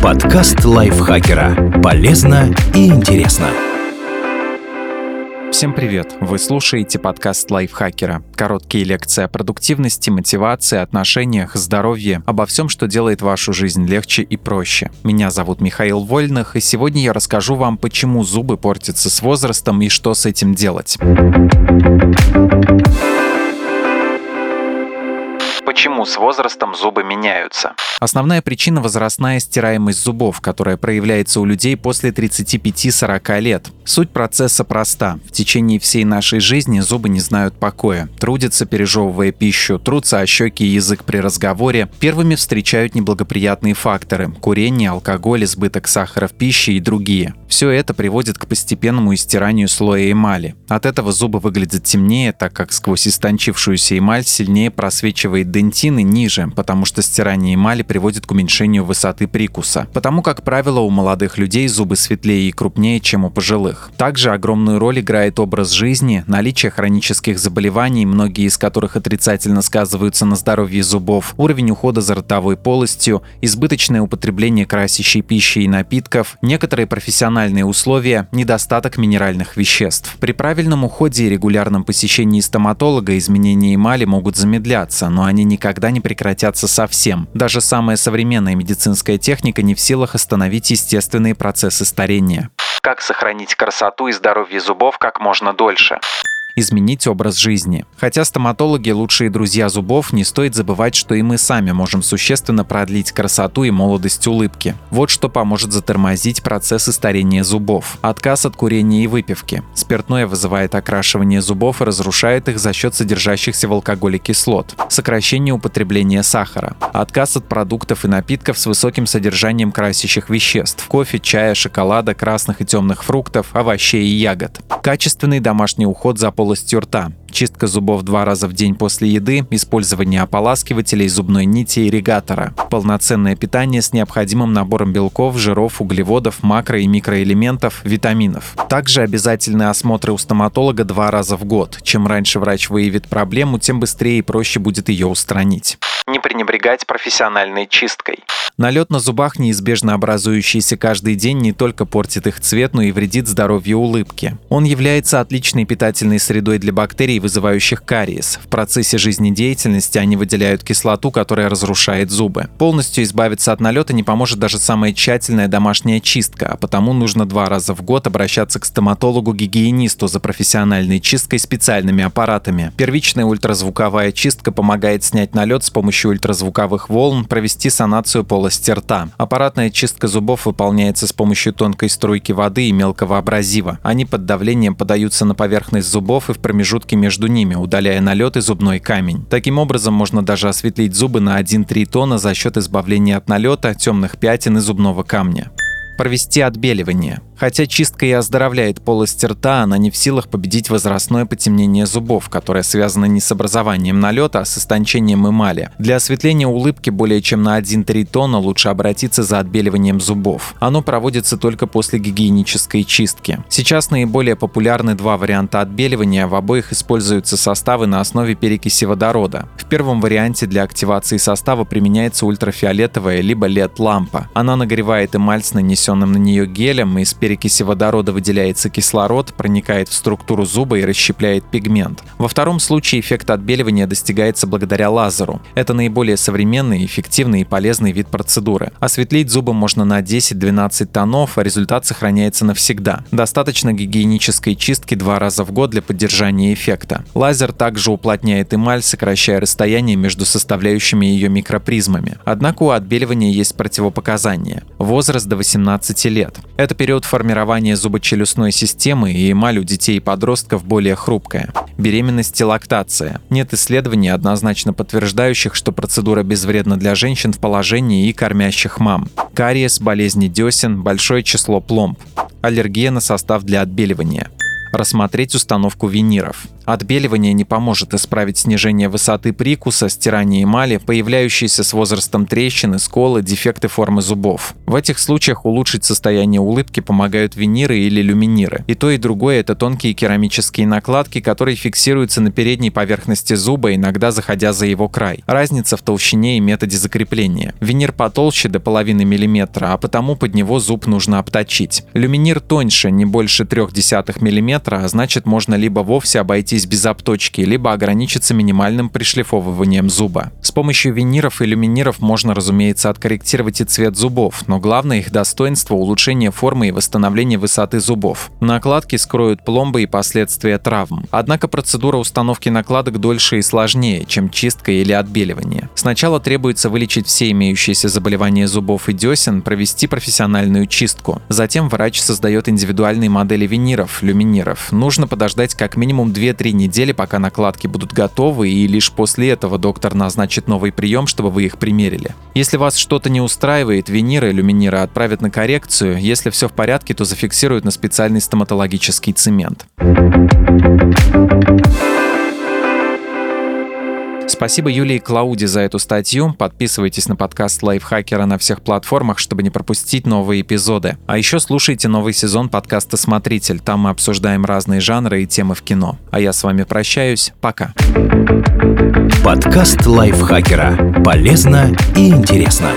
Подкаст лайфхакера. Полезно и интересно. Всем привет! Вы слушаете подкаст лайфхакера. Короткие лекции о продуктивности, мотивации, отношениях, здоровье, обо всем, что делает вашу жизнь легче и проще. Меня зовут Михаил Вольных, и сегодня я расскажу вам, почему зубы портятся с возрастом и что с этим делать. Почему с возрастом зубы меняются? Основная причина – возрастная стираемость зубов, которая проявляется у людей после 35-40 лет. Суть процесса проста. В течение всей нашей жизни зубы не знают покоя. Трудятся, пережевывая пищу, трутся о щеки и язык при разговоре. Первыми встречают неблагоприятные факторы – курение, алкоголь, избыток сахара в пище и другие. Все это приводит к постепенному истиранию слоя эмали. От этого зубы выглядят темнее, так как сквозь истончившуюся эмаль сильнее просвечивает дентины ниже, потому что стирание эмали приводит к уменьшению высоты прикуса. Потому, как правило, у молодых людей зубы светлее и крупнее, чем у пожилых. Также огромную роль играет образ жизни, наличие хронических заболеваний, многие из которых отрицательно сказываются на здоровье зубов, уровень ухода за ротовой полостью, избыточное употребление красящей пищи и напитков, некоторые профессиональные условия, недостаток минеральных веществ. При правильном уходе и регулярном посещении стоматолога изменения эмали могут замедляться, но они никогда не прекратятся совсем. Даже сам самая современная медицинская техника не в силах остановить естественные процессы старения. Как сохранить красоту и здоровье зубов как можно дольше? Изменить образ жизни. Хотя стоматологи – лучшие друзья зубов, не стоит забывать, что и мы сами можем существенно продлить красоту и молодость улыбки. Вот что поможет затормозить процессы старения зубов. Отказ от курения и выпивки. Спиртное вызывает окрашивание зубов и разрушает их за счет содержащихся в алкоголе кислот. Сокращение употребления сахара. Отказ от продуктов и напитков с высоким содержанием красящих веществ. Кофе, чая, шоколада, красных и темных фруктов, овощей и ягод. Качественный домашний уход за пол полостью рта, чистка зубов два раза в день после еды, использование ополаскивателей, зубной нити и ирригатора, полноценное питание с необходимым набором белков, жиров, углеводов, макро- и микроэлементов, витаминов. Также обязательные осмотры у стоматолога два раза в год. Чем раньше врач выявит проблему, тем быстрее и проще будет ее устранить. Не пренебрегать профессиональной чисткой. Налет на зубах, неизбежно образующийся каждый день, не только портит их цвет, но и вредит здоровью улыбки. Он является отличной питательной средой для бактерий, вызывающих кариес. В процессе жизнедеятельности они выделяют кислоту, которая разрушает зубы. Полностью избавиться от налета не поможет даже самая тщательная домашняя чистка, а потому нужно два раза в год обращаться к стоматологу-гигиенисту за профессиональной чисткой специальными аппаратами. Первичная ультразвуковая чистка помогает снять налет с помощью ультразвуковых волн, провести санацию полости рта. Аппаратная чистка зубов выполняется с помощью тонкой струйки воды и мелкого абразива. Они под давлением подаются на поверхность зубов и в промежутке между ними, удаляя налет и зубной камень. Таким образом, можно даже осветлить зубы на 1-3 тона за счет избавления от налета, темных пятен и зубного камня провести отбеливание. Хотя чистка и оздоровляет полость рта, она не в силах победить возрастное потемнение зубов, которое связано не с образованием налета, а с истончением эмали. Для осветления улыбки более чем на 1-3 тона лучше обратиться за отбеливанием зубов. Оно проводится только после гигиенической чистки. Сейчас наиболее популярны два варианта отбеливания, в обоих используются составы на основе перекиси водорода. В первом варианте для активации состава применяется ультрафиолетовая либо LED-лампа. Она нагревает эмаль с нанесенным на нее гелем и с перекиси водорода выделяется кислород, проникает в структуру зуба и расщепляет пигмент. Во втором случае эффект отбеливания достигается благодаря лазеру. Это наиболее современный, эффективный и полезный вид процедуры. Осветлить зубы можно на 10-12 тонов, а результат сохраняется навсегда. Достаточно гигиенической чистки два раза в год для поддержания эффекта. Лазер также уплотняет эмаль, сокращая расстояние между составляющими ее микропризмами. Однако у отбеливания есть противопоказания. Возраст до 18 лет. Это период формирования зубочелюстной системы и эмаль у детей и подростков более хрупкая. Беременность и лактация. Нет исследований, однозначно подтверждающих, что процедура безвредна для женщин в положении и кормящих мам. Кариес, болезни десен, большое число пломб. Аллергия на состав для отбеливания Рассмотреть установку виниров. Отбеливание не поможет исправить снижение высоты прикуса, стирание эмали, появляющиеся с возрастом трещины, сколы, дефекты формы зубов. В этих случаях улучшить состояние улыбки помогают виниры или люминиры. И то, и другое – это тонкие керамические накладки, которые фиксируются на передней поверхности зуба, иногда заходя за его край. Разница в толщине и методе закрепления. Винир потолще до половины миллиметра, а потому под него зуб нужно обточить. Люминир тоньше, не больше 0,3 мм, а значит можно либо вовсе обойти обойтись без обточки, либо ограничиться минимальным пришлифовыванием зуба. С помощью виниров и люминиров можно, разумеется, откорректировать и цвет зубов, но главное их достоинство – улучшение формы и восстановление высоты зубов. Накладки скроют пломбы и последствия травм. Однако процедура установки накладок дольше и сложнее, чем чистка или отбеливание. Сначала требуется вылечить все имеющиеся заболевания зубов и десен, провести профессиональную чистку. Затем врач создает индивидуальные модели виниров, люминиров. Нужно подождать как минимум 2-3 три недели, пока накладки будут готовы, и лишь после этого доктор назначит новый прием, чтобы вы их примерили. Если вас что-то не устраивает, виниры, люминиры отправят на коррекцию. Если все в порядке, то зафиксируют на специальный стоматологический цемент. Спасибо Юлии Клауди за эту статью. Подписывайтесь на подкаст Лайфхакера на всех платформах, чтобы не пропустить новые эпизоды. А еще слушайте новый сезон подкаста «Смотритель». Там мы обсуждаем разные жанры и темы в кино. А я с вами прощаюсь. Пока. Подкаст Лайфхакера. Полезно и интересно.